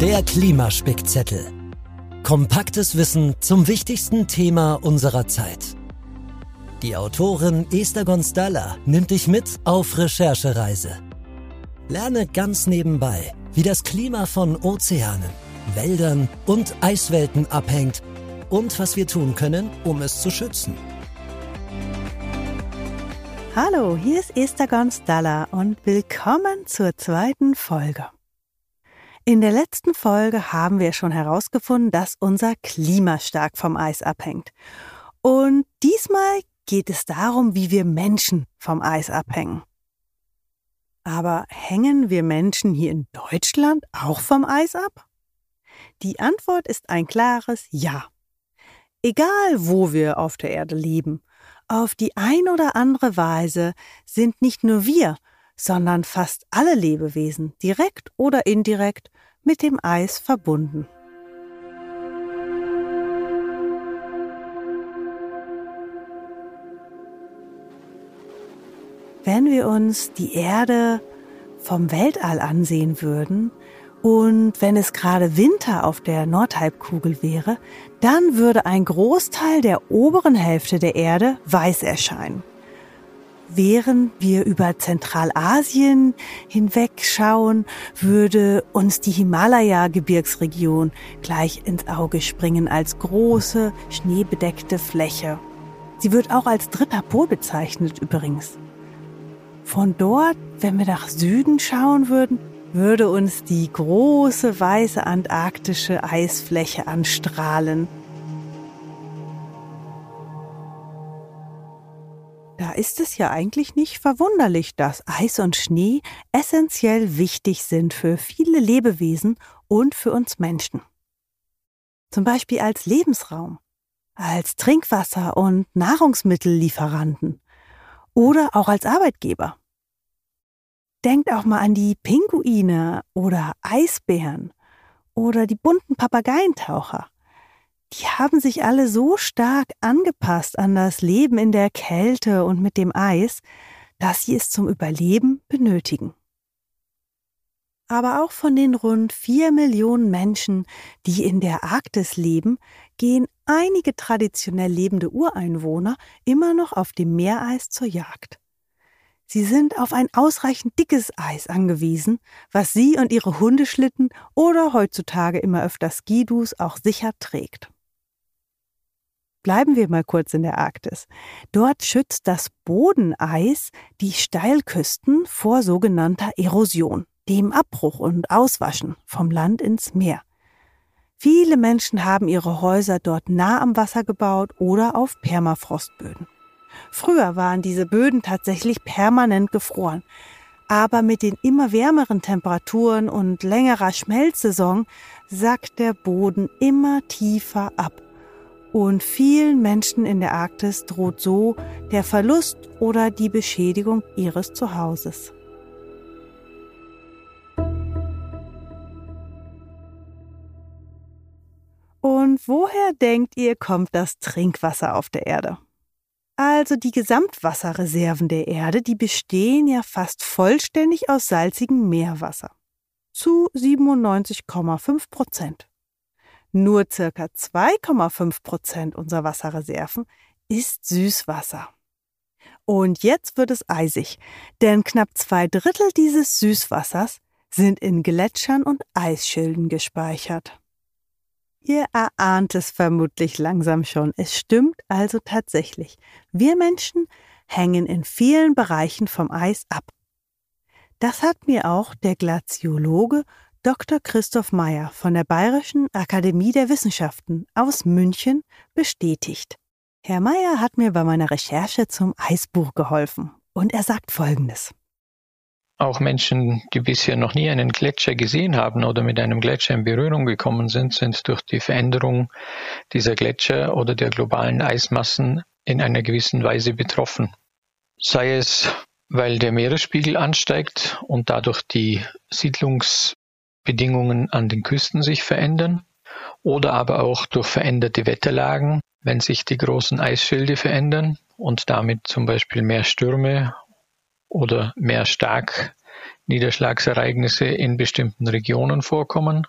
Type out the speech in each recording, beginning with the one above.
Der Klimaspickzettel. Kompaktes Wissen zum wichtigsten Thema unserer Zeit. Die Autorin Esther Gonstalla nimmt dich mit auf Recherchereise. Lerne ganz nebenbei, wie das Klima von Ozeanen, Wäldern und Eiswelten abhängt und was wir tun können, um es zu schützen. Hallo, hier ist Esther Gonstalla und willkommen zur zweiten Folge. In der letzten Folge haben wir schon herausgefunden, dass unser Klima stark vom Eis abhängt. Und diesmal geht es darum, wie wir Menschen vom Eis abhängen. Aber hängen wir Menschen hier in Deutschland auch vom Eis ab? Die Antwort ist ein klares Ja. Egal, wo wir auf der Erde leben, auf die ein oder andere Weise sind nicht nur wir, sondern fast alle Lebewesen, direkt oder indirekt, mit dem Eis verbunden. Wenn wir uns die Erde vom Weltall ansehen würden und wenn es gerade Winter auf der Nordhalbkugel wäre, dann würde ein Großteil der oberen Hälfte der Erde weiß erscheinen während wir über Zentralasien hinwegschauen, würde uns die Himalaya-Gebirgsregion gleich ins Auge springen als große, schneebedeckte Fläche. Sie wird auch als dritter Pol bezeichnet übrigens. Von dort, wenn wir nach Süden schauen würden, würde uns die große weiße antarktische Eisfläche anstrahlen. Ist es ja eigentlich nicht verwunderlich, dass Eis und Schnee essentiell wichtig sind für viele Lebewesen und für uns Menschen. Zum Beispiel als Lebensraum, als Trinkwasser und Nahrungsmittellieferanten oder auch als Arbeitgeber. Denkt auch mal an die Pinguine oder Eisbären oder die bunten Papageientaucher die haben sich alle so stark angepasst an das Leben in der Kälte und mit dem Eis, dass sie es zum Überleben benötigen. Aber auch von den rund vier Millionen Menschen, die in der Arktis leben, gehen einige traditionell lebende Ureinwohner immer noch auf dem Meereis zur Jagd. Sie sind auf ein ausreichend dickes Eis angewiesen, was sie und ihre Hundeschlitten oder heutzutage immer öfter Skidus auch sicher trägt. Bleiben wir mal kurz in der Arktis. Dort schützt das Bodeneis die Steilküsten vor sogenannter Erosion, dem Abbruch und Auswaschen vom Land ins Meer. Viele Menschen haben ihre Häuser dort nah am Wasser gebaut oder auf Permafrostböden. Früher waren diese Böden tatsächlich permanent gefroren. Aber mit den immer wärmeren Temperaturen und längerer Schmelzsaison sackt der Boden immer tiefer ab und vielen Menschen in der Arktis droht so der Verlust oder die Beschädigung ihres Zuhauses. Und woher denkt ihr, kommt das Trinkwasser auf der Erde? Also die Gesamtwasserreserven der Erde, die bestehen ja fast vollständig aus salzigem Meerwasser. Zu 97,5 Prozent. Nur circa 2,5 Prozent unserer Wasserreserven ist Süßwasser. Und jetzt wird es eisig, denn knapp zwei Drittel dieses Süßwassers sind in Gletschern und Eisschilden gespeichert. Ihr erahnt es vermutlich langsam schon. Es stimmt also tatsächlich. Wir Menschen hängen in vielen Bereichen vom Eis ab. Das hat mir auch der Glaziologe Dr. Christoph Meyer von der Bayerischen Akademie der Wissenschaften aus München bestätigt. Herr Meyer hat mir bei meiner Recherche zum Eisbuch geholfen und er sagt Folgendes. Auch Menschen, die bisher noch nie einen Gletscher gesehen haben oder mit einem Gletscher in Berührung gekommen sind, sind durch die Veränderung dieser Gletscher oder der globalen Eismassen in einer gewissen Weise betroffen. Sei es, weil der Meeresspiegel ansteigt und dadurch die Siedlungs- Bedingungen an den Küsten sich verändern oder aber auch durch veränderte Wetterlagen, wenn sich die großen Eisschilde verändern und damit zum Beispiel mehr Stürme oder mehr Starkniederschlagsereignisse in bestimmten Regionen vorkommen.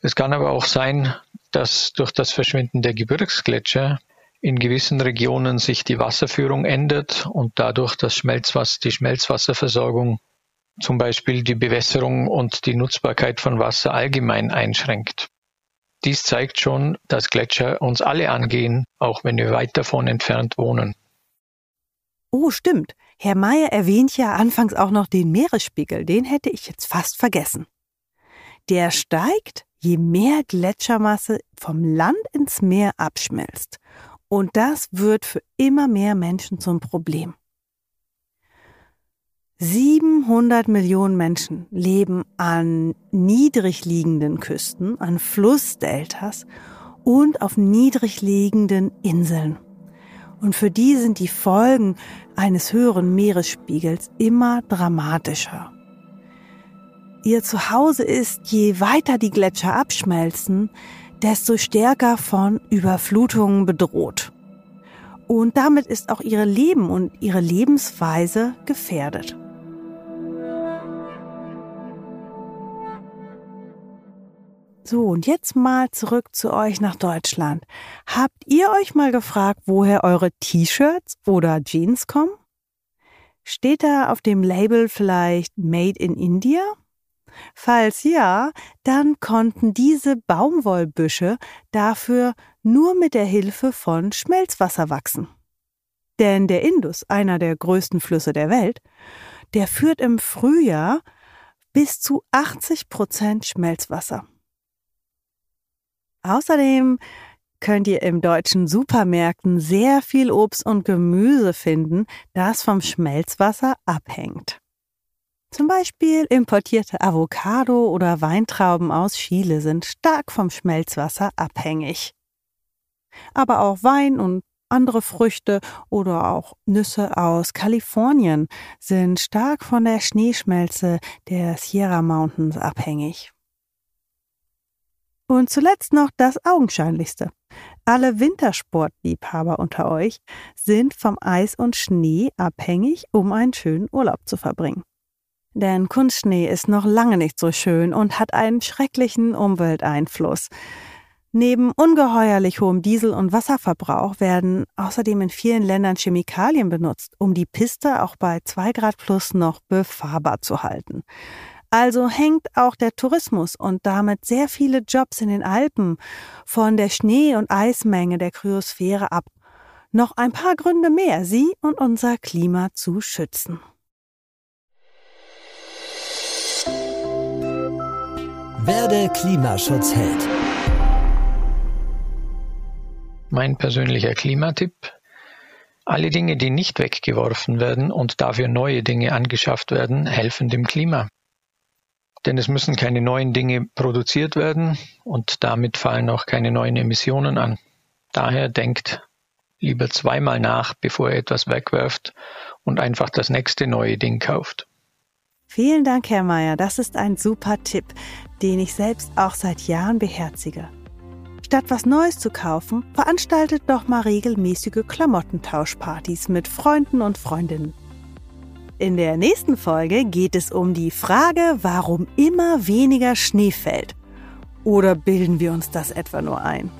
Es kann aber auch sein, dass durch das Verschwinden der Gebirgsgletscher in gewissen Regionen sich die Wasserführung ändert und dadurch das Schmelzwasser, die Schmelzwasserversorgung, zum Beispiel die Bewässerung und die Nutzbarkeit von Wasser allgemein einschränkt. Dies zeigt schon, dass Gletscher uns alle angehen, auch wenn wir weit davon entfernt wohnen. Oh, stimmt. Herr Mayer erwähnt ja anfangs auch noch den Meeresspiegel. Den hätte ich jetzt fast vergessen. Der steigt, je mehr Gletschermasse vom Land ins Meer abschmilzt. Und das wird für immer mehr Menschen zum Problem. 700 Millionen Menschen leben an niedrig liegenden Küsten, an Flussdeltas und auf niedrig liegenden Inseln. Und für die sind die Folgen eines höheren Meeresspiegels immer dramatischer. Ihr Zuhause ist, je weiter die Gletscher abschmelzen, desto stärker von Überflutungen bedroht. Und damit ist auch ihre Leben und ihre Lebensweise gefährdet. So, und jetzt mal zurück zu euch nach Deutschland. Habt ihr euch mal gefragt, woher eure T-Shirts oder Jeans kommen? Steht da auf dem Label vielleicht Made in India? Falls ja, dann konnten diese Baumwollbüsche dafür nur mit der Hilfe von Schmelzwasser wachsen. Denn der Indus, einer der größten Flüsse der Welt, der führt im Frühjahr bis zu 80 Prozent Schmelzwasser. Außerdem könnt ihr im deutschen Supermärkten sehr viel Obst und Gemüse finden, das vom Schmelzwasser abhängt. Zum Beispiel importierte Avocado oder Weintrauben aus Chile sind stark vom Schmelzwasser abhängig. Aber auch Wein und andere Früchte oder auch Nüsse aus Kalifornien sind stark von der Schneeschmelze der Sierra Mountains abhängig. Und zuletzt noch das Augenscheinlichste. Alle Wintersportliebhaber unter euch sind vom Eis und Schnee abhängig, um einen schönen Urlaub zu verbringen. Denn Kunstschnee ist noch lange nicht so schön und hat einen schrecklichen Umwelteinfluss. Neben ungeheuerlich hohem Diesel- und Wasserverbrauch werden außerdem in vielen Ländern Chemikalien benutzt, um die Piste auch bei 2 Grad plus noch befahrbar zu halten. Also hängt auch der Tourismus und damit sehr viele Jobs in den Alpen von der Schnee- und Eismenge der Kryosphäre ab. Noch ein paar Gründe mehr, sie und unser Klima zu schützen. Werde Klimaschutzheld. Mein persönlicher Klimatipp. Alle Dinge, die nicht weggeworfen werden und dafür neue Dinge angeschafft werden, helfen dem Klima. Denn es müssen keine neuen Dinge produziert werden und damit fallen auch keine neuen Emissionen an. Daher denkt lieber zweimal nach, bevor ihr etwas wegwerft und einfach das nächste neue Ding kauft. Vielen Dank, Herr Mayer. Das ist ein super Tipp, den ich selbst auch seit Jahren beherzige. Statt was Neues zu kaufen, veranstaltet doch mal regelmäßige Klamottentauschpartys mit Freunden und Freundinnen. In der nächsten Folge geht es um die Frage, warum immer weniger Schnee fällt. Oder bilden wir uns das etwa nur ein?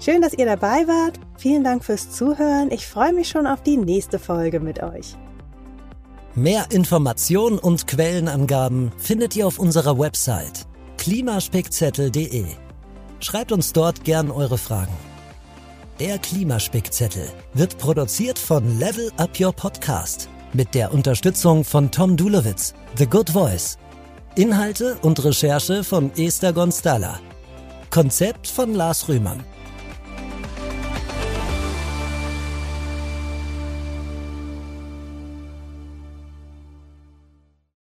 Schön, dass ihr dabei wart. Vielen Dank fürs Zuhören. Ich freue mich schon auf die nächste Folge mit euch. Mehr Informationen und Quellenangaben findet ihr auf unserer Website klimaspickzettel.de. Schreibt uns dort gern eure Fragen. Der Klimaspickzettel wird produziert von Level Up Your Podcast mit der Unterstützung von Tom Dulowitz, The Good Voice. Inhalte und Recherche von Esther Gonstalla. Konzept von Lars Rühmann.